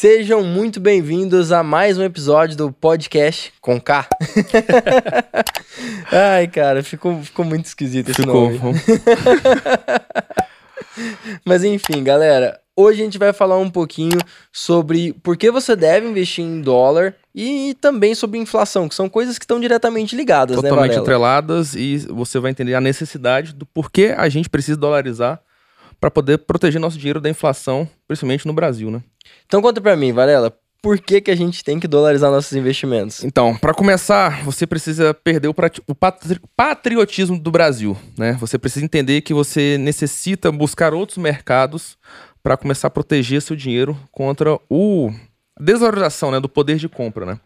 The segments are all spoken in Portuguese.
Sejam muito bem-vindos a mais um episódio do podcast com K. Ai, cara, ficou, ficou muito esquisito esse Ficou. nome. Mas enfim, galera, hoje a gente vai falar um pouquinho sobre por que você deve investir em dólar e também sobre inflação, que são coisas que estão diretamente ligadas, né, Totalmente atreladas e você vai entender a necessidade do porquê a gente precisa dolarizar para poder proteger nosso dinheiro da inflação, principalmente no Brasil, né? Então conta pra mim, Varela, por que, que a gente tem que dolarizar nossos investimentos? Então, para começar, você precisa perder o, o patri- patriotismo do Brasil, né? Você precisa entender que você necessita buscar outros mercados para começar a proteger seu dinheiro contra o desvalorização, né, do poder de compra, né?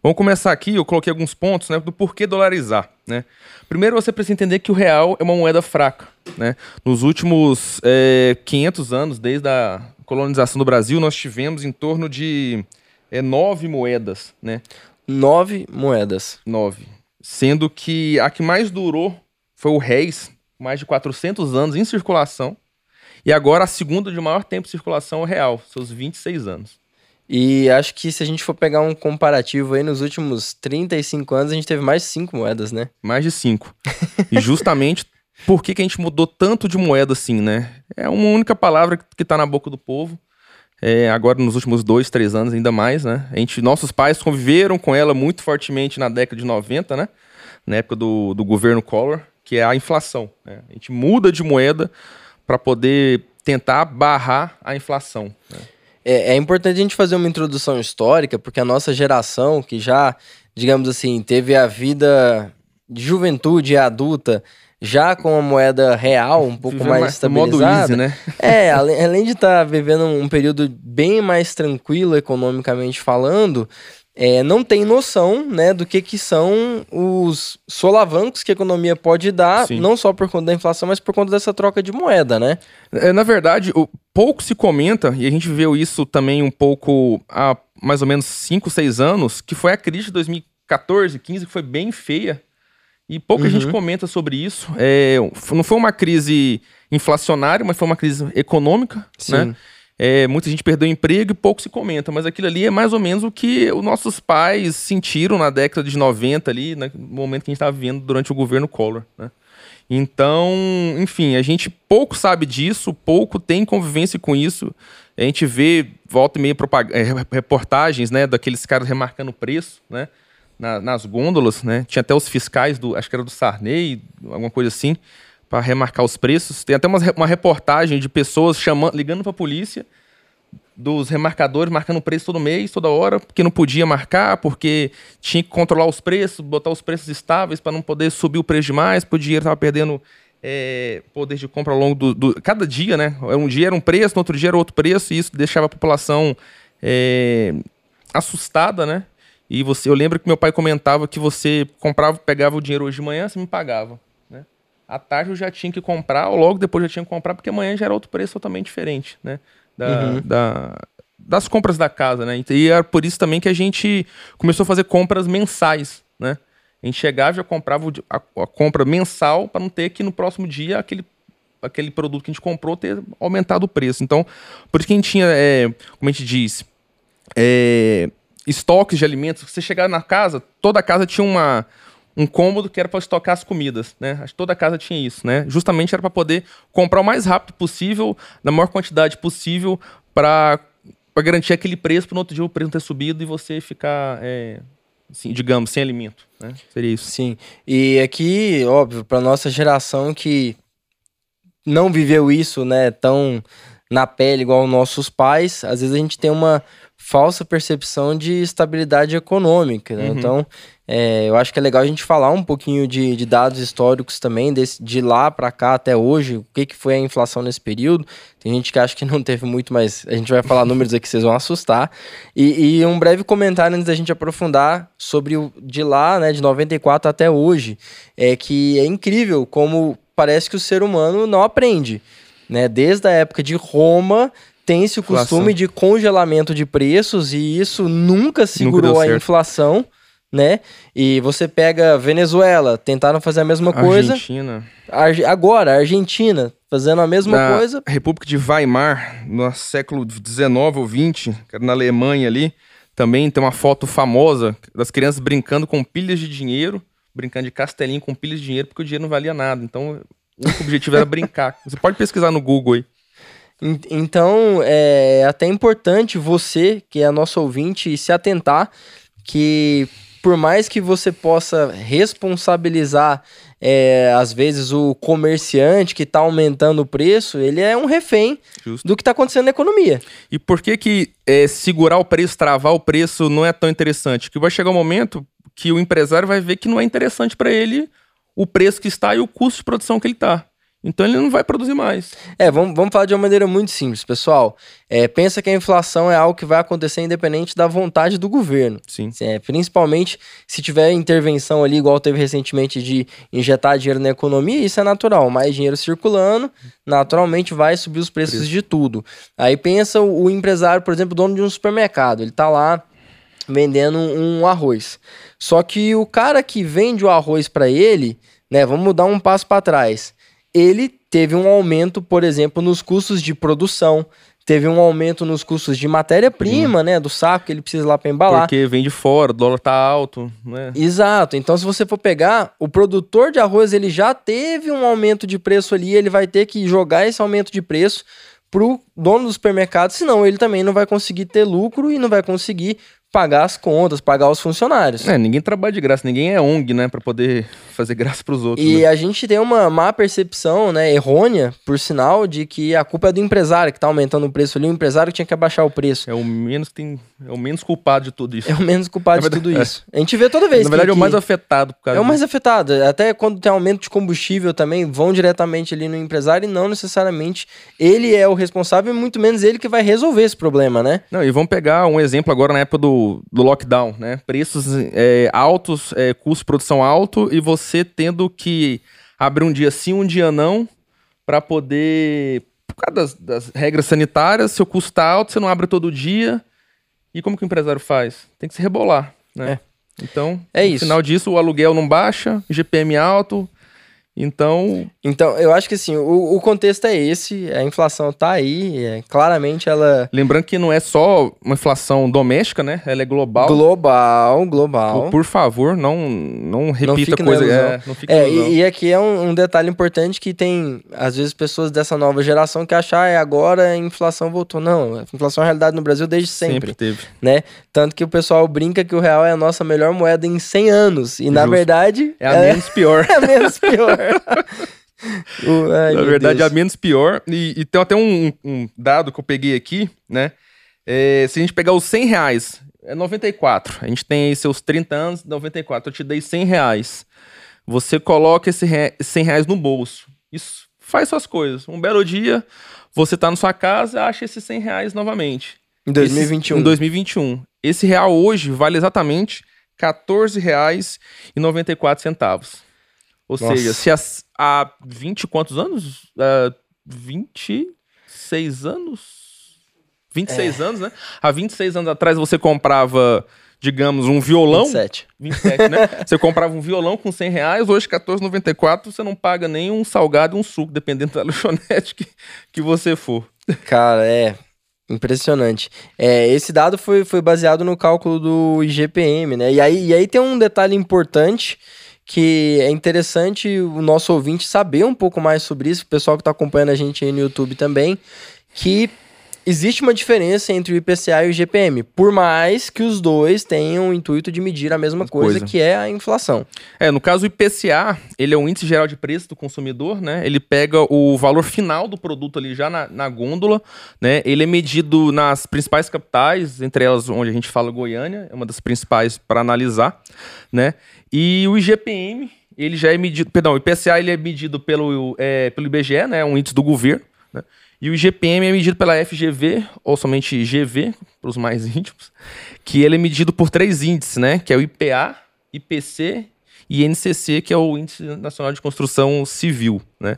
Vamos começar aqui, eu coloquei alguns pontos, né, do porquê dolarizar, né? Primeiro, você precisa entender que o real é uma moeda fraca, né? Nos últimos eh, 500 anos, desde a colonização do Brasil, nós tivemos em torno de eh, nove moedas, né? Nove moedas. Nove. Sendo que a que mais durou foi o réis, mais de 400 anos em circulação. E agora a segunda de maior tempo de circulação é o real, seus 26 anos. E acho que se a gente for pegar um comparativo aí, nos últimos 35 anos, a gente teve mais de cinco moedas, né? Mais de cinco. e justamente por que, que a gente mudou tanto de moeda assim, né? É uma única palavra que tá na boca do povo. É, agora, nos últimos dois, três anos, ainda mais, né? A gente, nossos pais conviveram com ela muito fortemente na década de 90, né? Na época do, do governo Collor, que é a inflação. né? A gente muda de moeda para poder tentar barrar a inflação. né? É, é importante a gente fazer uma introdução histórica, porque a nossa geração, que já, digamos assim, teve a vida de juventude adulta já com a moeda real um pouco Vivendo mais estabilizada. easy, né? É, além, além de estar vivendo um período bem mais tranquilo economicamente falando, é, não tem noção né, do que, que são os solavancos que a economia pode dar, Sim. não só por conta da inflação, mas por conta dessa troca de moeda, né? É, na verdade, o, pouco se comenta, e a gente viu isso também um pouco há mais ou menos 5, 6 anos, que foi a crise de 2014, 15, que foi bem feia. E pouca gente comenta sobre isso. É, não foi uma crise inflacionária, mas foi uma crise econômica, Sim. né? É, muita gente perdeu emprego e pouco se comenta, mas aquilo ali é mais ou menos o que os nossos pais sentiram na década de 90 ali, né, no momento que a gente estava vivendo durante o governo Collor, né? Então, enfim, a gente pouco sabe disso, pouco tem convivência com isso. A gente vê, volta e meia, eh, reportagens, né, daqueles caras remarcando o preço, né, na- nas gôndolas, né. Tinha até os fiscais, do, acho que era do Sarney, alguma coisa assim, para remarcar os preços. Tem até umas re- uma reportagem de pessoas chamando, ligando para a polícia, dos remarcadores marcando preço todo mês, toda hora, porque não podia marcar, porque tinha que controlar os preços, botar os preços estáveis para não poder subir o preço demais, porque o dinheiro estava perdendo é, poder de compra ao longo do, do- Cada dia, né? Um dia era um preço, no outro dia era outro preço, e isso deixava a população é, assustada, né? E você, eu lembro que meu pai comentava que você comprava, pegava o dinheiro hoje de manhã, você me pagava. Né? À tarde eu já tinha que comprar, ou logo depois eu já tinha que comprar, porque amanhã já era outro preço totalmente diferente, né? Da, Uhum. da- das compras da casa, né? E era por isso também que a gente começou a fazer compras mensais, né? A gente chegava e já comprava a, a compra mensal para não ter que no próximo dia aquele, aquele produto que a gente comprou ter aumentado o preço. Então, por isso que a gente tinha, é, como a gente diz, é, estoques de alimentos. Você chegar na casa, toda casa tinha uma, um cômodo que era para estocar as comidas, né? Toda casa tinha isso, né? Justamente era para poder comprar o mais rápido possível, na maior quantidade possível, para garantir aquele preço para no outro dia o preço não ter subido e você ficar, é, assim, digamos, sem alimento, né? Seria isso. Sim. E aqui, óbvio, para nossa geração que não viveu isso, né, tão na pele igual nossos pais, às vezes a gente tem uma falsa percepção de estabilidade econômica. né? Uhum. Então, é, eu acho que é legal a gente falar um pouquinho de, de dados históricos também, desse, de lá para cá até hoje, o que, que foi a inflação nesse período. Tem gente que acha que não teve muito, mas a gente vai falar números aqui, vocês vão assustar. E, e um breve comentário antes da gente aprofundar sobre o de lá, né, de 94 até hoje, é que é incrível como parece que o ser humano não aprende, né? Desde a época de Roma tem-se o Inflação. costume de congelamento de preços e isso nunca segurou deu a inflação. né? E você pega Venezuela, tentaram fazer a mesma coisa. Argentina. Arge- Agora, Argentina, fazendo a mesma Na coisa. República de Weimar, no século XIX ou XX, na Alemanha ali, também tem uma foto famosa das crianças brincando com pilhas de dinheiro, brincando de castelinho com pilhas de dinheiro, porque o dinheiro não valia nada. Então, o objetivo era brincar. Você pode pesquisar no Google aí. En- Então, é até importante você, que é nosso ouvinte, se atentar que por mais que você possa responsabilizar, é, às vezes, o comerciante que está aumentando o preço, ele é um refém Justo. do que está acontecendo na economia. E por que que é, segurar o preço, travar o preço não é tão interessante? Que vai chegar um momento que o empresário vai ver que não é interessante para ele o preço que está e o custo de produção que ele está. Então ele não vai produzir mais. É, vamos, vamos falar de uma maneira muito simples, pessoal. É, pensa que a inflação é algo que vai acontecer independente da vontade do governo. Sim. É, principalmente se tiver intervenção ali, igual teve recentemente, de injetar dinheiro na economia, isso é natural. Mais dinheiro circulando, naturalmente vai subir os preços Preço. de tudo. Aí pensa o, o empresário, por exemplo, dono de um supermercado, ele tá lá vendendo um arroz. Só que o cara que vende o arroz para ele, né, vamos dar um passo para trás. Ele teve um aumento, por exemplo, nos custos de produção, teve um aumento nos custos de matéria-prima, né, do saco que ele precisa lá para embalar. Porque vem de fora, o dólar tá alto, né? Exato. Então, se você for pegar, o produtor de arroz ele já teve um aumento de preço ali, ele vai ter que jogar esse aumento de preço pro dono do supermercado, senão ele também não vai conseguir ter lucro e não vai conseguir pagar as contas, pagar os funcionários. É, ninguém trabalha de graça, ninguém é ONG, né, Pra poder fazer graça pros outros. E né? a gente tem uma má percepção, né, errônea, por sinal, de que a culpa é do empresário que tá aumentando o preço ali, o empresário tinha que abaixar o preço. É o menos tem, é o menos culpado de tudo isso. É o menos culpado Na de tudo verdade, isso. A gente vê toda vez Na verdade, que, é o mais que- afetado por causa É o mais afetado. Até quando tem aumento de combustível também, vão diretamente ali no empresário e não necessariamente ele é o responsável e muito menos ele que vai resolver esse problema, né? Não, e vamos pegar um exemplo agora na época do, do lockdown, né? Preços é, altos, é, custo de produção alto e você tendo que abrir um dia sim, um dia não, para poder. Por causa das, das regras sanitárias, seu custo tá alto, você não abre todo dia. E como que o empresário faz? Tem que se rebolar, né? Então, É no isso. final disso, o aluguel não baixa, GPM alto. Então, Então, eu acho que assim, o, o contexto é esse, a inflação tá aí, é, claramente ela lembrando que não é só uma inflação doméstica, né? Ela é global. global, global. Por, por favor, não, não repita fique na coisa. É, não fique na É, e, e aqui é um, um detalhe importante que tem, às vezes, pessoas dessa nova geração que acham, ah, é agora a inflação voltou. Não, a inflação é realidade no Brasil desde sempre. teve. né? Tanto que o pessoal brinca que o real é a nossa melhor moeda em 100 anos. E na Justo. verdade É a menos pior. é a menos pior. O- ai, Na verdade, Deus. a menos pior. E, e tem até um, um dado que eu peguei aqui, né? É, se a gente pegar os 100 reais, é 94. A gente tem aí seus 30 anos, 94. Eu te dei 100 reais. Você coloca esse re- 100 reais no bolso. Isso faz suas coisas. Um belo dia, você tá na sua casa acha esses 100 reais novamente. Em 2021. Esse, em 2021. Esse real hoje vale exatamente R$ 14,94. Ou Nossa. seja, se as- há 20 e quantos anos? Ah, 26 anos? 26 anos, né? Há 26 anos atrás você comprava, digamos, um violão. 27. 27, né? Você comprava um violão com 100 reais, hoje R$14,94, você não paga nem um salgado e um suco, dependendo da lanchonete que, que você for. Cara, é impressionante. É, esse dado foi, foi baseado no cálculo do IGPM, né? E aí, e aí tem um detalhe importante que é interessante o nosso ouvinte saber um pouco mais sobre isso, o pessoal que está acompanhando a gente aí no YouTube também, que existe uma diferença entre o IPCA e o IGPM, por mais que os dois tenham o intuito de medir a mesma coisa, Coisa. que é a inflação. É, no caso o IPCA, ele é o índice geral de preço do consumidor, né? Ele pega o valor final do produto ali já na, na gôndola, né? Ele é medido nas principais capitais, entre elas onde a gente fala Goiânia, é uma das principais para analisar, né? E o IGPM, ele já é medido, perdão, o IPCA ele é medido pelo, é, pelo IBGE, né? Um índice do governo, né? E o IGPM é medido pela FGV, ou somente GV, para os mais íntimos, que ele é medido por três índices, né? Que é o IPA, IPC e INCC, que é o Índice Nacional de Construção Civil, né?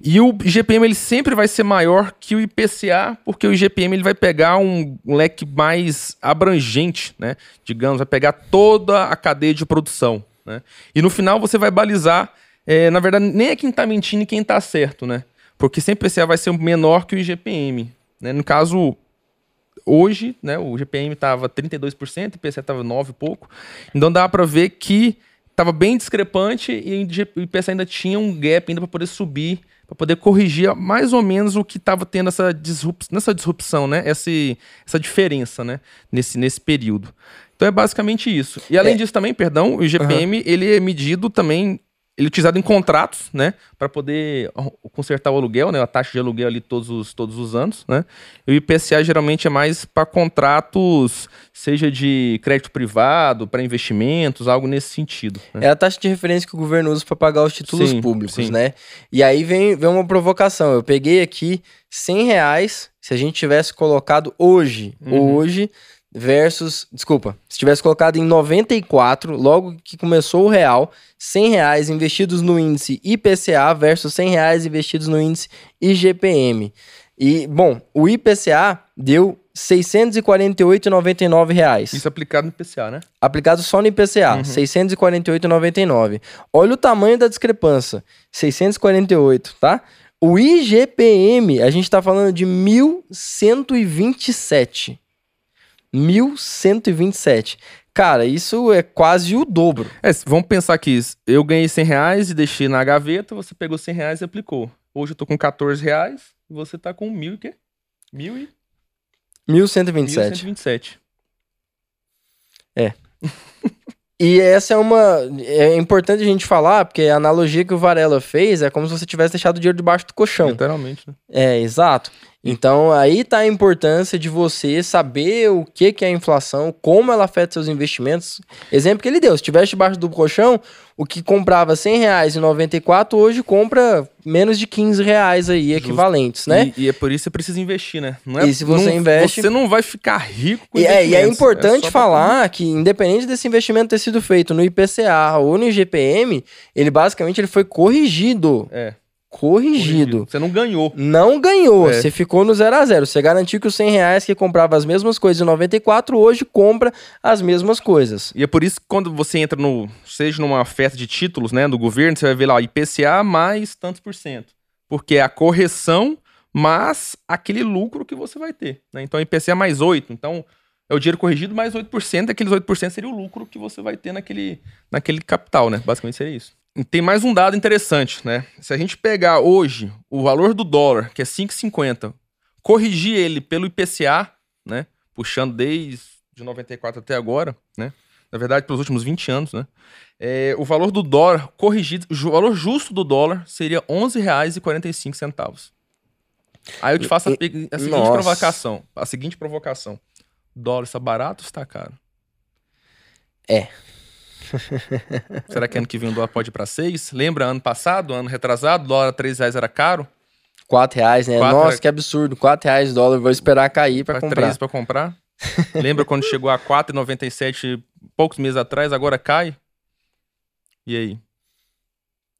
E o IGPM ele sempre vai ser maior que o IPCA, porque o IGPM ele vai pegar um leque mais abrangente, né? Digamos, vai pegar toda a cadeia de produção, né? E no final você vai balizar, é, na verdade, nem é quem está mentindo e quem está certo, né? Porque sempre o IPCA vai ser menor que o IGPM, né? No caso, hoje, né, o GPM estava 32%, o IPCA estava 9 e pouco. Então dá para ver que estava bem discrepante e o IPCA ainda tinha um gap ainda para poder subir, para poder corrigir mais ou menos o que estava tendo essa disrupção, nessa disrupção, né? Essa, essa diferença, né? Nesse, nesse período. Então é basicamente isso. E além é. disso também, perdão, o IGPM uhum. ele é medido também ele é utilizado em contratos, né, para poder consertar o aluguel, né, a taxa de aluguel ali todos os, todos os anos, né. E o IPCA geralmente é mais para contratos, seja de crédito privado, para investimentos, algo nesse sentido. Né? É a taxa de referência que o governo usa para pagar os títulos sim, públicos, sim. né? E aí vem, vem uma provocação. Eu peguei aqui 100 reais, se a gente tivesse colocado hoje, uhum. hoje versus, desculpa, se tivesse colocado em 94, logo que começou o real, 100 reais investidos no índice IPCA versus 100 reais investidos no índice IGPM. E, bom, o IPCA deu 648,99 reais. Isso aplicado no IPCA, né? Aplicado só no IPCA, uhum. 648,99. Olha o tamanho da discrepância, 648, tá? O IGPM, a gente tá falando de 1.127. 1.127. Cara, isso é quase o dobro. É, vamos pensar que eu ganhei 100 reais e deixei na gaveta, você pegou 100 reais e aplicou. Hoje eu tô com 14 reais e você tá com mil e quê? Mil e... 1.127. 1.127. É. e essa é uma... É importante a gente falar, porque a analogia que o Varela fez é como se você tivesse deixado o dinheiro debaixo do colchão. Literalmente, né? É, exato. Então aí tá a importância de você saber o que, que é a inflação, como ela afeta seus investimentos. Exemplo que ele deu, se tivesse debaixo do colchão, o que comprava 100 reais em 94, hoje compra menos de 15 reais aí, Justo. equivalentes, né? E, e, é por isso que você precisa investir, né? Não é, e se você não, investe... Você não vai ficar rico com e é, e é importante é falar pra... que, independente desse investimento ter sido feito no IPCA ou no IGPM, ele basicamente ele foi corrigido. É corrigido. Você não ganhou. Não ganhou. É. Você ficou no 0 a 0 Você garantiu que os 100 reais que comprava as mesmas coisas em 94, hoje compra as mesmas coisas. E é por isso que quando você entra no, seja numa oferta de títulos, né, do governo, você vai ver lá IPCA mais tantos por cento. Porque é a correção mais aquele lucro que você vai ter. Né? Então IPCA mais 8. Então é o dinheiro corrigido mais 8%, aqueles 8% seria o lucro que você vai ter naquele, naquele capital, né? Basicamente seria isso tem mais um dado interessante, né? Se a gente pegar hoje o valor do dólar, que é 5,50, corrigir ele pelo IPCA, né? Puxando desde 94 até agora, né? Na verdade, pelos últimos 20 anos, né? É, o valor do dólar corrigido, o valor justo do dólar seria R$ 11,45. Aí eu te faço a, a seguinte Nossa. provocação. A seguinte provocação. Dólar está barato ou está caro? É. Será que ano que vem o dólar pode ir para 6? Lembra ano passado, ano retrasado, o dólar a 3 reais era caro? 4 reais, né? Quatro Nossa, que absurdo. 4 reais o dólar, vou esperar cair para comprar. 3 para comprar? Lembra quando chegou a 4,97 poucos meses atrás, agora cai? E aí?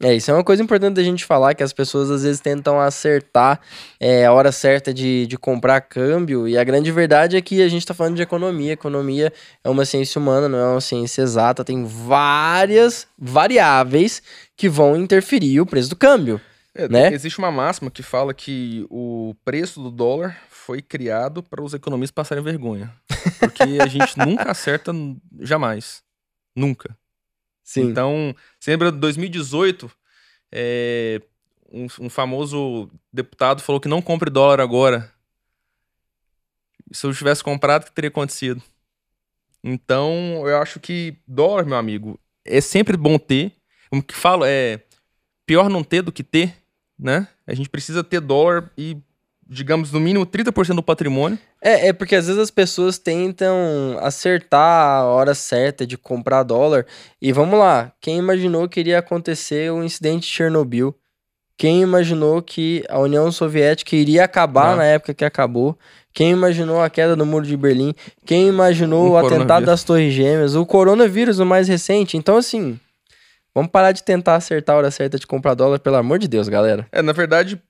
É, isso é uma coisa importante da gente falar, que as pessoas às vezes tentam acertar é, a hora certa de, de comprar câmbio, e a grande verdade é que a gente está falando de economia. Economia é uma ciência humana, não é uma ciência exata, tem várias variáveis que vão interferir o preço do câmbio. É, né? Existe uma máxima que fala que o preço do dólar foi criado para os economistas passarem vergonha. Porque a gente nunca acerta jamais. Nunca. Sim. Então, você lembra de 2018, é, um, um, famoso deputado falou que não compre dólar agora. Se eu tivesse comprado, o que teria acontecido? Então, eu acho que dólar, meu amigo, é sempre bom ter. Como que falo, é pior não ter do que ter, né? A gente precisa ter dólar e digamos, no mínimo 30% do patrimônio. É, é porque às vezes as pessoas tentam acertar a hora certa de comprar dólar. E vamos lá, quem imaginou que iria acontecer o incidente de Chernobyl? Quem imaginou que a União Soviética iria acabar Não. na época que acabou? Quem imaginou a queda do Muro de Berlim? Quem imaginou o, o atentado das Torres Gêmeas? O coronavírus, o mais recente? Então, assim, Vamos parar de tentar acertar a hora certa de comprar dólar, pelo amor de Deus, galera. É, na verdade,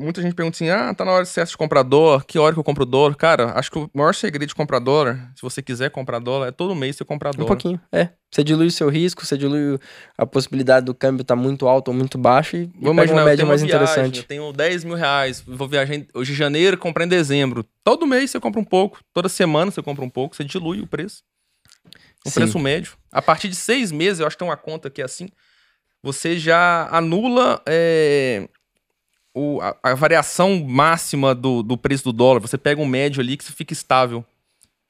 muita gente pergunta assim: ah, tá na hora de certo de comprar dólar, que hora que eu compro dólar? Cara, acho que o maior segredo de comprar dólar, se você quiser comprar dólar, é todo mês você comprar dólar. Um pouquinho, é. Você dilui o seu risco, você dilui a possibilidade do câmbio estar tá muito alto ou muito baixo e, Vamos imaginar, uma média mais viagem, interessante. Eu tenho 10 mil reais, vou viajar em, hoje em janeiro, comprar em dezembro. Todo mês você compra um pouco, toda semana você compra um pouco, você dilui o preço. O Sim. preço médio. A partir de seis meses, eu acho que tem uma conta que é assim, você já anula é, o, a, a, variação máxima do, do preço do dólar. Você pega um médio ali que você fica estável.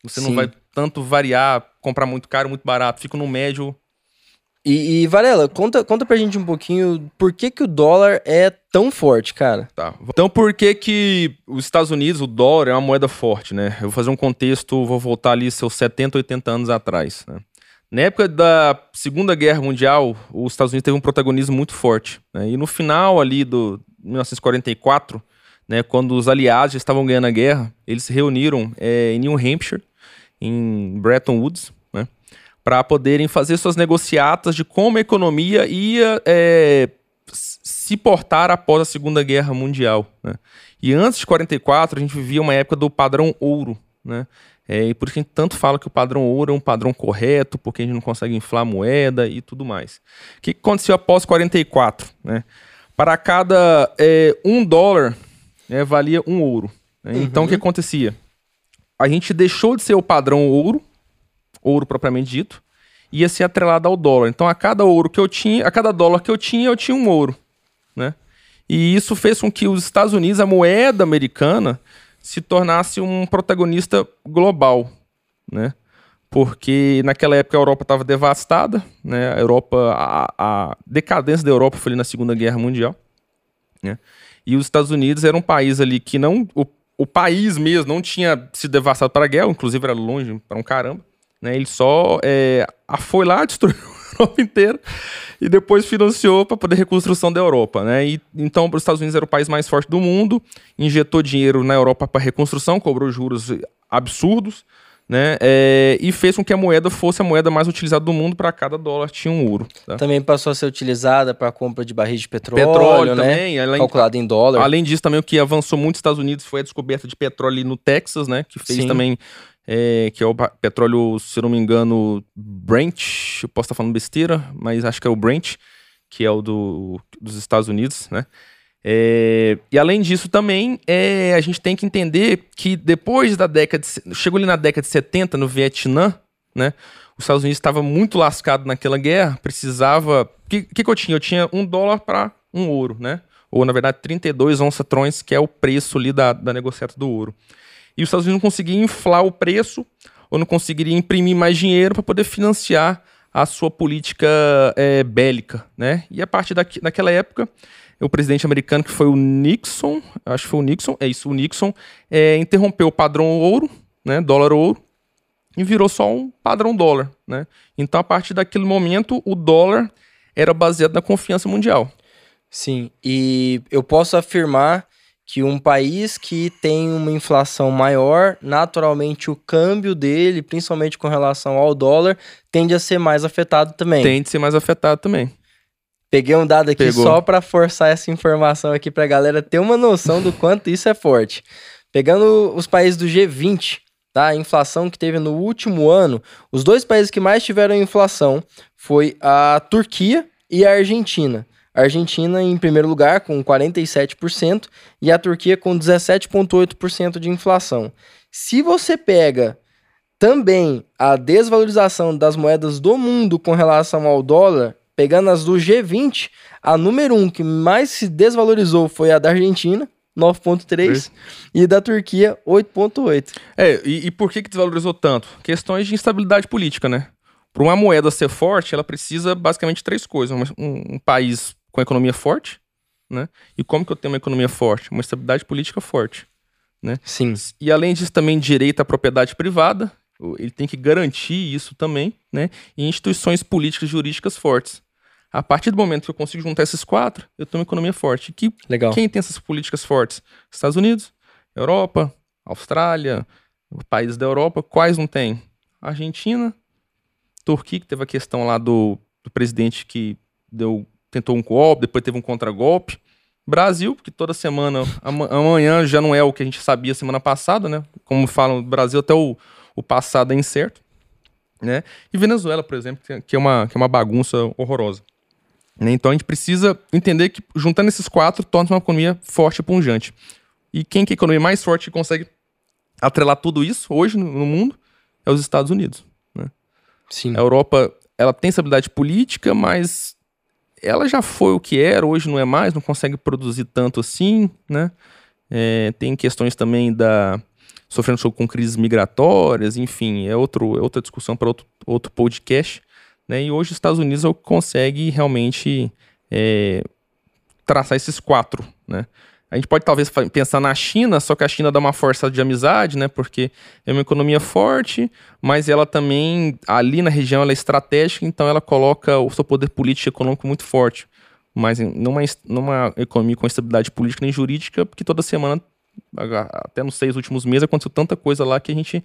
Você Sim. não vai tanto variar, comprar muito caro, muito barato. Fica no médio. E, e, Varela, conta, conta pra gente um pouquinho por que, que o dólar é tão forte, cara. Tá. Então, por que que os Estados Unidos, o dólar é uma moeda forte, né? Eu vou fazer um contexto, vou voltar ali seus 70, 80 anos atrás, né? Na época da Segunda Guerra Mundial, os Estados Unidos teve um protagonismo muito forte. Né? E no final ali do 1944, né, quando os aliados já estavam ganhando a guerra, eles se reuniram é, em New Hampshire, em Bretton Woods, né, para poderem fazer suas negociatas de como a economia ia é, se portar após a Segunda Guerra Mundial. Né? E antes de 44, a gente vivia uma época do padrão ouro, né? É, e por isso a gente tanto fala que o padrão ouro é um padrão correto, porque a gente não consegue inflar moeda e tudo mais. O que aconteceu após 44? Né? Para cada é, um dólar, né, valia um ouro. Né? Uhum. Então o que acontecia? A gente deixou de ser o padrão ouro, ouro propriamente dito, ia ser atrelado ao dólar. Então a cada ouro que eu tinha, a cada dólar que eu tinha, eu tinha um ouro. Né? E isso fez com que os Estados Unidos, a moeda americana, se tornasse um protagonista global, né? Porque naquela época a Europa estava devastada, né? A Europa, a, a, decadência da Europa foi ali na Segunda Guerra Mundial, né? E os Estados Unidos era um país ali que não, o, o país mesmo não tinha se devastado para a guerra, inclusive era longe para um caramba, né? Ele só é, foi lá destruiu a Europa inteira e depois financiou para poder reconstrução da Europa, né? E, então, os Estados Unidos era o país mais forte do mundo, injetou dinheiro na Europa para reconstrução, cobrou juros absurdos, né? É, e fez com que a moeda fosse a moeda mais utilizada do mundo, para cada dólar tinha um ouro. Tá? Também passou a ser utilizada para compra de barris de petróleo, petróleo né? também, além, calculado em dólar. Além disso, também o que avançou muito nos Estados Unidos foi a descoberta de petróleo no Texas, né? Que fez Sim. também é, que é o petróleo, se não me engano, Brent, eu posso estar falando besteira, mas acho que é o Brent, que é o do, dos Estados Unidos, né? É, e além disso também, é, a gente tem que entender que depois da década, de, chegou ali na década de 70, no Vietnã, né? Os Estados Unidos estava muito lascado naquela guerra, precisava... O que, que, que eu tinha? Eu tinha um dólar para um ouro, né? Ou, na verdade, 32 onça-trões, que é o preço ali da, da negociata do ouro e os Estados Unidos não conseguiam inflar o preço ou não conseguiriam imprimir mais dinheiro para poder financiar a sua política é, bélica, né? E a partir daqui, daquela época, o presidente americano, que foi o Nixon, acho que foi o Nixon, é isso, o Nixon, é, interrompeu o padrão ouro, né, dólar ouro, e virou só um padrão dólar, né? Então, a partir daquele momento, o dólar era baseado na confiança mundial. Sim, e eu posso afirmar que um país que tem uma inflação maior, naturalmente o câmbio dele, principalmente com relação ao dólar, tende a ser mais afetado também. Tende a ser mais afetado também. Peguei um dado aqui Pegou. só para forçar essa informação aqui para a galera ter uma noção do quanto isso é forte. Pegando os países do G20, tá? A inflação que teve no último ano, os dois países que mais tiveram inflação foi a Turquia e a Argentina. A Argentina em primeiro lugar com 47% e a Turquia com 17,8% de inflação. Se você pega também a desvalorização das moedas do mundo com relação ao dólar, pegando as do G20, a número 1 um que mais se desvalorizou foi a da Argentina, 9,3 e da Turquia 8,8. É, e, e, por que, que desvalorizou tanto? Questões de instabilidade política, né? Para uma moeda ser forte, ela precisa basicamente de três coisas: um, um país com economia forte, né? E como que eu tenho uma economia forte? Uma estabilidade política forte, né? Sim. E além disso também direito à propriedade privada, ele tem que garantir isso também, né? E instituições políticas e jurídicas fortes. A partir do momento que eu consigo juntar esses quatro, eu tenho uma economia forte. Que, Legal. Quem tem essas políticas fortes? Estados Unidos, Europa, Austrália, países da Europa. Quais não tem? Argentina, Turquia, que teve a questão lá do, do presidente que deu, tentou um golpe, depois teve um contragolpe. Brasil, porque toda semana, amanhã já não é o que a gente sabia semana passada, né? Como falam, Brasil até o, o passado é incerto. Né? E Venezuela, por exemplo, que é uma, que é uma bagunça horrorosa. Né? Então a gente precisa entender que juntando esses quatro torna uma economia forte e pungente. E quem que é a economia mais forte que consegue atrelar tudo isso hoje no, no mundo é os Estados Unidos. Né? Sim. A Europa ela tem estabilidade política, mas ela já foi o que era, hoje não é mais, não consegue produzir tanto assim, né? É, tem questões também da sofrendo com crises migratórias, enfim, é, outro, é outra discussão para outro, outro podcast, né? E hoje os Estados Unidos é consegue realmente é, traçar esses quatro, né? A gente pode talvez pensar na China, só que a China dá uma força de amizade, né? Porque é uma economia forte, mas ela também, ali na região, ela é estratégica, então ela coloca o seu poder político e econômico muito forte. Mas numa, numa economia com estabilidade política nem jurídica, porque toda semana, até nos seis últimos meses, aconteceu tanta coisa lá que a gente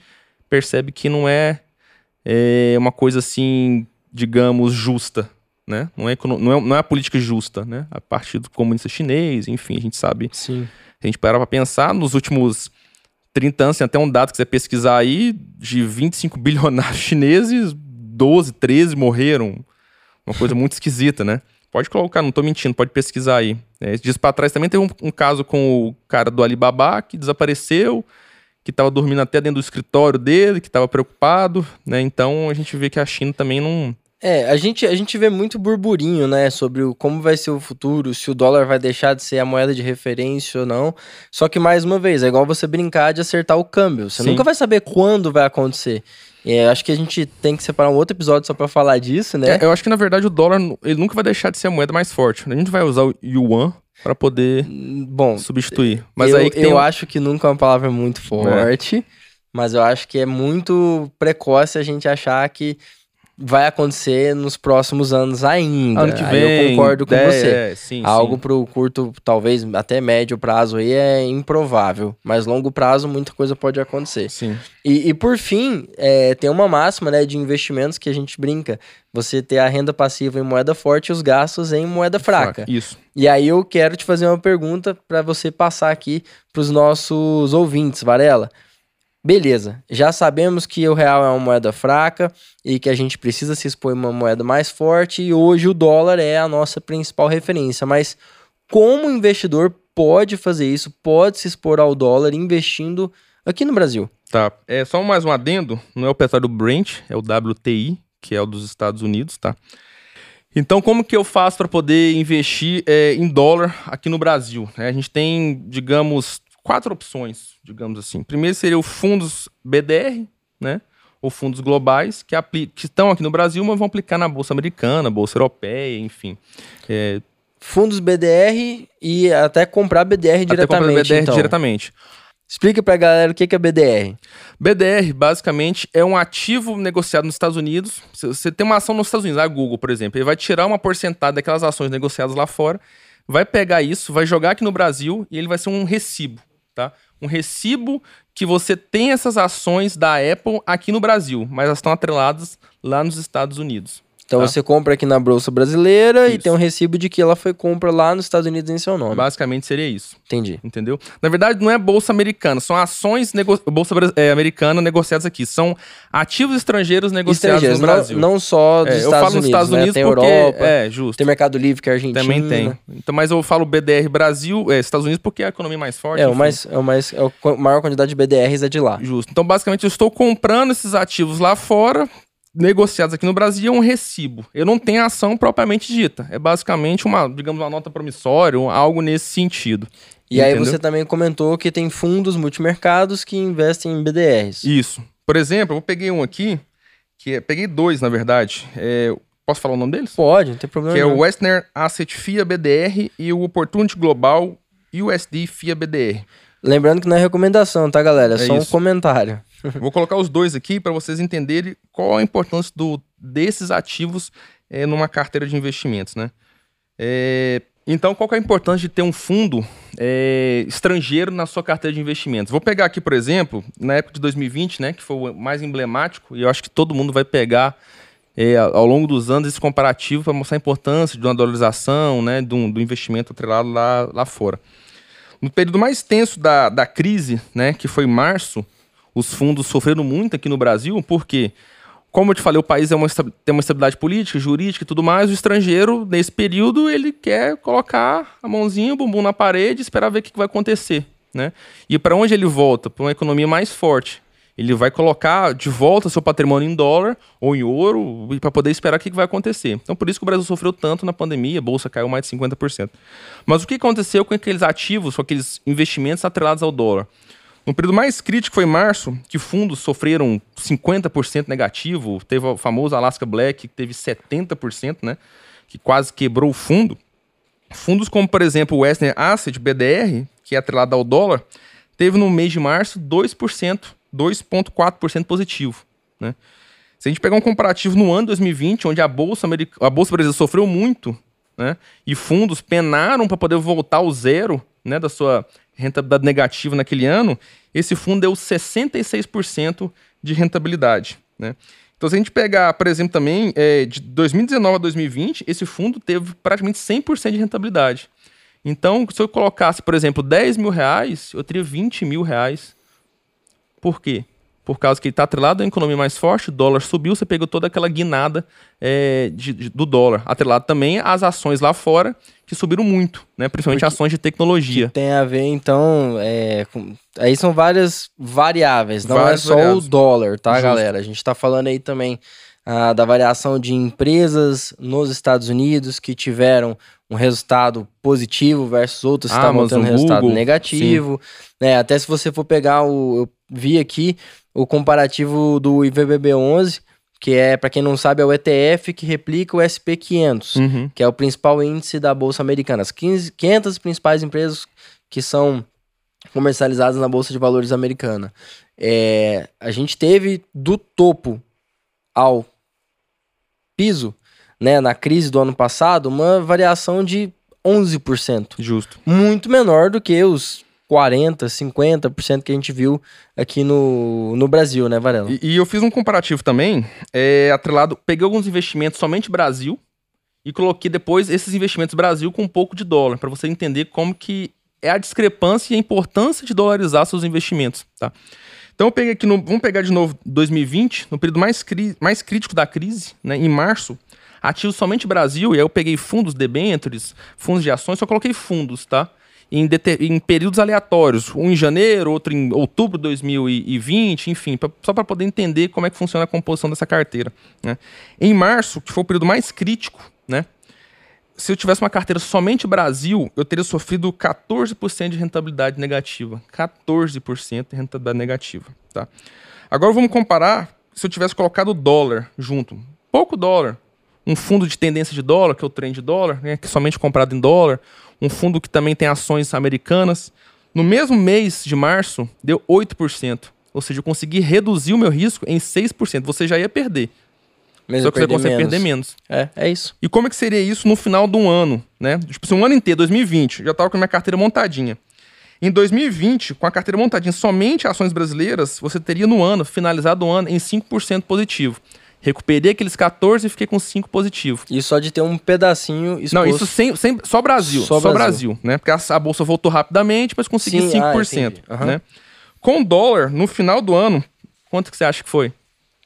percebe que não é, é uma coisa assim, digamos, justa, né? Não é, não é, não é a política justa, né? A Partido Comunista Chinês, enfim, a gente sabe. Sim. A gente parava para pensar, nos últimos 30 anos, tem até um dado que você pesquisar aí, de 25 bilionários chineses, 12, 13 morreram. Uma coisa muito esquisita, né? Pode colocar, não tô mentindo, pode pesquisar aí. É, dias para trás também teve um, um, caso com o cara do Alibaba que desapareceu, que estava dormindo até dentro do escritório dele, que estava preocupado, né? Então a gente vê que a China também não, é, a gente, a gente vê muito burburinho, né, sobre o, como vai ser o futuro, se o dólar vai deixar de ser a moeda de referência ou não. Só que, mais uma vez, é igual você brincar de acertar o câmbio. Você Sim. nunca vai saber quando vai acontecer. É, acho que a gente tem que separar um outro episódio só para falar disso, né? É, eu acho que, na verdade, o dólar ele nunca vai deixar de ser a moeda mais forte. A gente vai usar o yuan para poder Bom, substituir. Mas eu, aí eu um... acho que nunca é uma palavra muito forte, é. mas eu acho que é muito precoce a gente achar que vai acontecer nos próximos anos ainda. Ano que vem. Aí eu concordo com é, você. É, sim, Algo sim. pro curto, talvez até médio prazo aí é improvável. Mas longo prazo muita coisa pode acontecer. Sim. E, e por fim, é, tem uma máxima né, de investimentos que a gente brinca. Você ter a renda passiva em moeda forte e os gastos em moeda fraca. fraca. Isso. E aí eu quero te fazer uma pergunta para você passar aqui para os nossos ouvintes, Varela. Beleza, já sabemos que o real é uma moeda fraca e que a gente precisa se expor uma moeda mais forte e hoje o dólar é a nossa principal referência, mas como o investidor pode fazer isso, pode se expor ao dólar investindo aqui no Brasil? Tá, é só mais um adendo, não é o petróleo Brent, é o WTI, que é o dos Estados Unidos, tá? Então, como que eu faço para poder investir é, em dólar aqui no Brasil? É, a gente tem, digamos, quatro opções, digamos assim. Primeiro seria o fundos BDR, né? Ou fundos globais que, que estão aqui no Brasil, mas vão aplicar na Bolsa Americana, Bolsa Europeia, enfim. É... Fundos BDR e até comprar BDR até diretamente. Comprar BDR então. diretamente. Explica pra galera o que é BDR. BDR, basicamente, é um ativo negociado nos Estados Unidos. Você tem uma ação nos Estados Unidos, a Google, por exemplo, ele vai tirar uma porcentagem daquelas ações negociadas lá fora, vai pegar isso, vai jogar aqui no Brasil e ele vai ser um recibo tá? Um recibo que você tem essas ações da Apple aqui no Brasil, mas elas estão atreladas lá nos Estados Unidos. Então tá? você compra aqui na Bolsa Brasileira isso. e tem um recibo de que ela foi compra lá nos Estados Unidos em seu nome. Basicamente seria isso. Entendi. Entendeu? Na verdade, não é Bolsa Americana, são ações nego... Bolsa é, Americana negociadas aqui. São ativos estrangeiros negociados estrangeiros, no Brasil. Não, não só dos é, Estados eu falo nos Estados né? Unidos tem porque... Europa, é, justo. Tem Mercado Livre que é Argentina. Também tem. Então, mas eu falo BDR Brasil, é, Estados Unidos porque é a economia mais forte. É, o mais, é o mais, é a maior quantidade de BDRs é de lá. Justo. Então, basicamente, eu estou comprando esses ativos lá fora negociados aqui no Brasil é um recibo. Eu não tenho ação propriamente dita. É basicamente uma, digamos, uma nota promissória, algo nesse sentido. E Entendeu? aí você também comentou que tem fundos multimercados que investem em BDRs. Isso. Por exemplo, eu peguei um aqui, que é, peguei dois, na verdade. É, posso falar o nome deles? Pode, não tem problema. Que não. é o Western Asset FIA BDR e o Opportunity Global USD FIA BDR. Lembrando que não é recomendação, tá, galera? É, é só isso. um comentário. Vou colocar os dois aqui para vocês entenderem qual a importância do, desses ativos é, numa carteira de investimentos, né? É, então, qual é a importância de ter um fundo é, estrangeiro na sua carteira de investimentos? Vou pegar aqui, por exemplo, na época de 2020, né, que foi o mais emblemático, e eu acho que todo mundo vai pegar é, ao longo dos anos esse comparativo para mostrar a importância de uma dolarização, né, do, do investimento atrelado lá, lá fora. No período mais tenso da, da crise, né, que foi março, os fundos sofreram muito aqui no Brasil, porque, como eu te falei, o país é uma, tem uma estabilidade política, jurídica e tudo mais, o estrangeiro, nesse período, ele quer colocar a mãozinha, o bumbum na parede esperar ver o que vai acontecer. Né? E para onde ele volta? Para uma economia mais forte. Ele vai colocar de volta seu patrimônio em dólar ou em ouro para poder esperar o que vai acontecer. Então, por isso que o Brasil sofreu tanto na pandemia, a bolsa caiu mais de 50%. Mas o que aconteceu com aqueles ativos, com aqueles investimentos atrelados ao dólar? No período mais crítico foi março, que fundos sofreram 50% negativo. Teve o famoso Alaska Black, que teve 70%, né? Que quase quebrou o fundo. Fundos como, por exemplo, o Western Asset, BDR, que é atrelado ao dólar, teve no mês de março 2%, 2,4% positivo. Né? Se a gente pegar um comparativo no ano 2020, onde a Bolsa, a Bolsa Brasileira sofreu muito, né? e fundos penaram para poder voltar ao zero né, da sua rentabilidade negativa naquele ano, esse fundo deu 66% de rentabilidade. Né? Então, se a gente pegar, por exemplo, também, é, de 2019 a 2020, esse fundo teve praticamente 100% de rentabilidade. Então, se eu colocasse, por exemplo, 10 mil reais, eu teria 20 mil reais. Por quê? Por causa que ele está atrelado à economia mais forte, o dólar subiu, você pegou toda aquela guinada é, de, de, do dólar. Atrelado também às ações lá fora, que subiram muito, né? principalmente Porque ações de tecnologia. tem a ver, então, é, com, aí são várias variáveis, não Várias é só variáveis. o dólar, tá, Justo. galera? A gente está falando aí também ah, da variação de empresas nos Estados Unidos que tiveram um resultado positivo versus outras que estavam tendo um resultado Google, negativo. Né? Até se você for pegar o. Eu vi aqui o comparativo do IVBB11, que é, para quem não sabe, é o ETF que replica o SP500, uhum. que é o principal índice da Bolsa Americana. As 15, 500 principais empresas que são comercializadas na Bolsa de Valores americana. É, a gente teve do topo ao piso né, na crise do ano passado, uma variação de 11%. Justo. Muito menor do que os 40, 50% que a gente viu aqui no, no Brasil, né, Varela? E, e eu fiz um comparativo também, é, atrelado, peguei alguns investimentos somente Brasil e coloquei depois esses investimentos Brasil com um pouco de dólar, para você entender como que é a discrepância e a importância de dolarizar seus investimentos, tá? Então eu peguei aqui, no, vamos pegar de novo 2020, no período mais, cri, mais crítico da crise, né, em março, ativo somente Brasil, e aí eu peguei fundos debêntures, fundos de ações, só coloquei fundos, tá? Em, em, períodos aleatórios, um em janeiro, outro em outubro de 2020, enfim, pra, só para poder entender como é que funciona a composição dessa carteira. Né? Em março, que foi o período mais crítico, né? Se eu tivesse uma carteira somente Brasil, eu teria sofrido 14% de rentabilidade negativa. 14% de rentabilidade negativa. Tá? Agora vamos comparar se eu tivesse colocado dólar junto. Pouco dólar, um fundo de tendência de dólar, que é o trend de dólar, né, que é somente comprado em dólar, um fundo que também tem ações americanas. No mesmo mês de março, deu 8%. Ou seja, eu consegui reduzir o meu risco em 6%. Você já ia perder. Mesmo Só que você consegue menos. perder menos. É, é isso. E como é que seria isso no final de um ano, né? Tipo assim, um ano inteiro, 2020, já estava com a minha carteira montadinha. Em 2020, com a carteira montadinha somente ações brasileiras, você teria no ano, finalizado o ano, em 5% positivo. Recuperei aqueles 14 e fiquei com 5 positivo. E só de ter um pedacinho exposto... Não, isso sem, sem, só Brasil. Só, só Brasil. Brasil. né? Porque a, a, bolsa voltou rapidamente, mas consegui Sim, 5%. Ah, uhum. né? Com dólar, no final do ano, quanto que você acha que foi?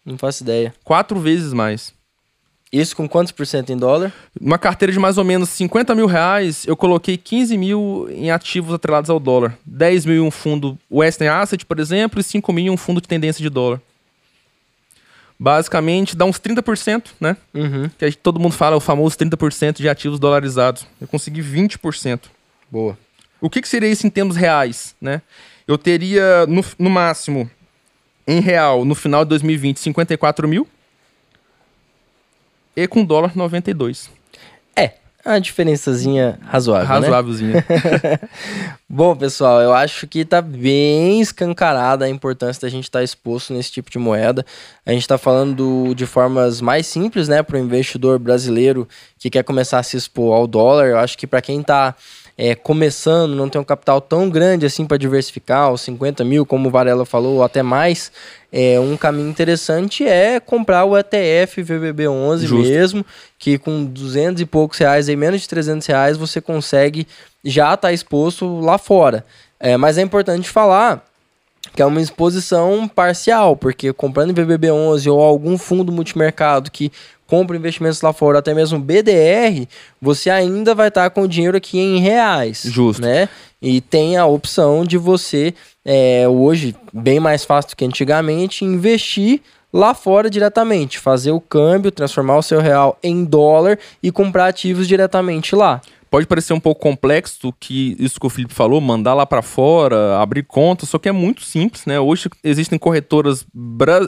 Não faço ideia. Quatro vezes mais. Isso com quantos por cento em dólar? Uma carteira de mais ou menos 50 mil reais, eu coloquei 15 mil em ativos atrelados ao dólar. 10 mil em um fundo Western Asset, por exemplo, e 5 mil em um fundo de tendência de dólar. Basicamente dá uns 30%, né? Uhum. Que aí todo mundo fala o famoso 30% de ativos dolarizados. Eu consegui 20%. Boa. O que, que seria isso em termos reais, né? Eu teria, no, no máximo, em real, no final de 2020, 54 mil. E com dólar, 92. É uma diferençazinha razoável, né? Razoávelzinha. Né? Bom, pessoal, eu acho que tá bem escancarada a importância da gente estar tá exposto nesse tipo de moeda. A gente está falando do, de formas mais simples, né, para o investidor brasileiro que quer começar a se expor ao dólar. Eu acho que para quem está é, começando, não tem um capital tão grande assim para diversificar, os 50 mil, como o Varela falou, ou até mais, é, um caminho interessante é comprar o ETF VBB11 Justo. mesmo, que com 200 e poucos reais, aí menos de 300 reais, você consegue já estar tá exposto lá fora. É, mas é importante falar que é uma exposição parcial, porque comprando em VBB11 ou algum fundo multimercado que compra investimentos lá fora, até mesmo BDR, você ainda vai estar com o dinheiro aqui em reais. Justo. Né? E tem a opção de você, é, hoje, bem mais fácil do que antigamente, investir lá fora diretamente, fazer o câmbio, transformar o seu real em dólar e comprar ativos diretamente lá. Pode parecer um pouco complexo que isso que o Felipe falou, mandar lá para fora, abrir conta, só que é muito simples, né? Hoje existem corretoras, bra...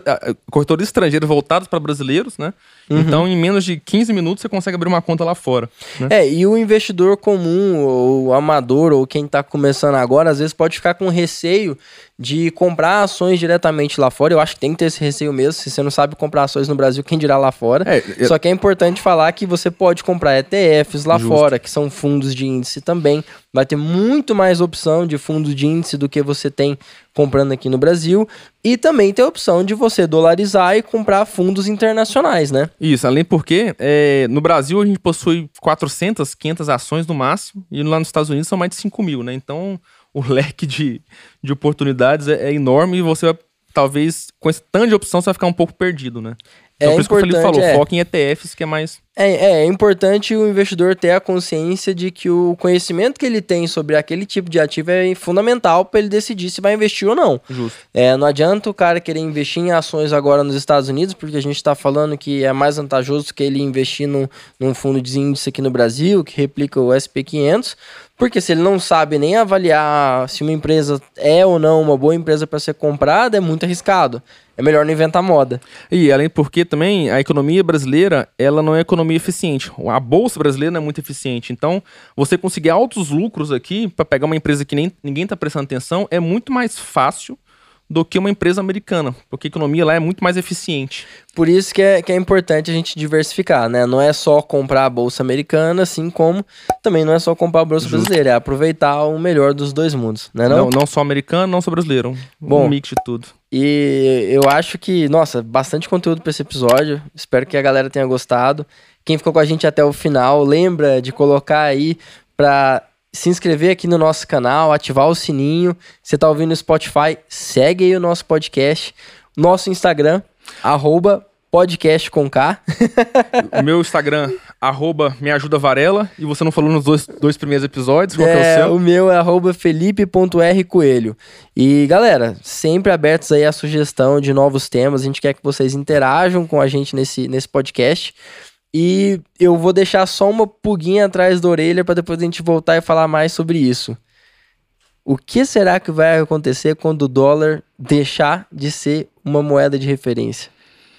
corretoras estrangeiras voltadas para brasileiros, né? Uhum. Então, em menos de 15 minutos, você consegue abrir uma conta lá fora. Né? É, e o investidor comum, ou o amador, ou quem está começando agora, às vezes pode ficar com receio de comprar ações diretamente lá fora. Eu acho que tem que ter esse receio mesmo. Se você não sabe comprar ações no Brasil, quem dirá lá fora. É, eu... Só que é importante falar que você pode comprar ETFs lá Justo. fora, que são fundos de índice também. Vai ter muito mais opção de fundos de índice do que você tem comprando aqui no Brasil. E também tem a opção de você dolarizar e comprar fundos internacionais, né? Isso, além porque é, no Brasil a gente possui 400, 500 ações no máximo. E lá nos Estados Unidos são mais de 5 mil, né? Então o leque de, de oportunidades é, é enorme e você vai, talvez, com esse tanto de opção, você vai ficar um pouco perdido, né? Então, é por isso que o Felipe falou, é. foca em ETFs, que é mais. É, é, é, importante o investidor ter a consciência de que o conhecimento que ele tem sobre aquele tipo de ativo é fundamental para ele decidir se vai investir ou não. Justo. É, não adianta o cara querer investir em ações agora nos Estados Unidos, porque a gente está falando que é mais vantajoso que ele investir num, num fundo de índice aqui no Brasil, que replica o SP500, porque se ele não sabe nem avaliar se uma empresa é ou não uma boa empresa para ser comprada, é muito arriscado. É melhor não inventar moda. E além porque também a economia brasileira, ela não é economia eficiente. A bolsa brasileira não é muito eficiente. Então, você conseguir altos lucros aqui para pegar uma empresa que nem ninguém está prestando atenção é muito mais fácil do que uma empresa americana, porque a economia lá é muito mais eficiente. Por isso que é, que é importante a gente diversificar, né? Não é só comprar a bolsa americana, assim como também não é só comprar a bolsa Justo. brasileira, é aproveitar o melhor dos dois mundos, né? Não, não, não só americano, não só brasileiro. Um Bom, mix de tudo. E eu acho que, nossa, bastante conteúdo para esse episódio. Espero que a galera tenha gostado. Quem ficou com a gente até o final, lembra de colocar aí para se inscrever aqui no nosso canal, ativar o sininho. Você tá ouvindo no Spotify, segue aí o nosso podcast. Nosso Instagram, arroba podcast com K. o meu Instagram, arroba me ajuda Varela. E você não falou nos dois, dois primeiros episódios? Qual é, é o seu? O meu é arroba felipe.rcoelho. E galera, sempre abertos aí a sugestão de novos temas. A gente quer que vocês interajam com a gente nesse, nesse podcast. E eu vou deixar só uma pulguinha atrás da orelha para depois a gente voltar e falar mais sobre isso. O que será que vai acontecer quando o dólar deixar de ser uma moeda de referência?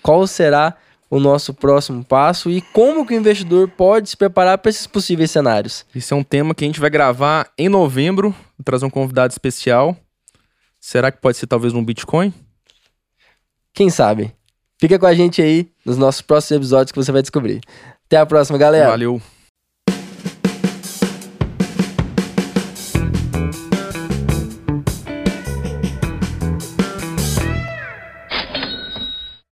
Qual será o nosso próximo passo e como que o investidor pode se preparar para esses possíveis cenários? Isso é um tema que a gente vai gravar em novembro, trazer um convidado especial. Será que pode ser talvez um Bitcoin? Quem sabe? Fica com a gente aí nos nossos próximos episódios que você vai descobrir. Até a próxima, galera. Valeu.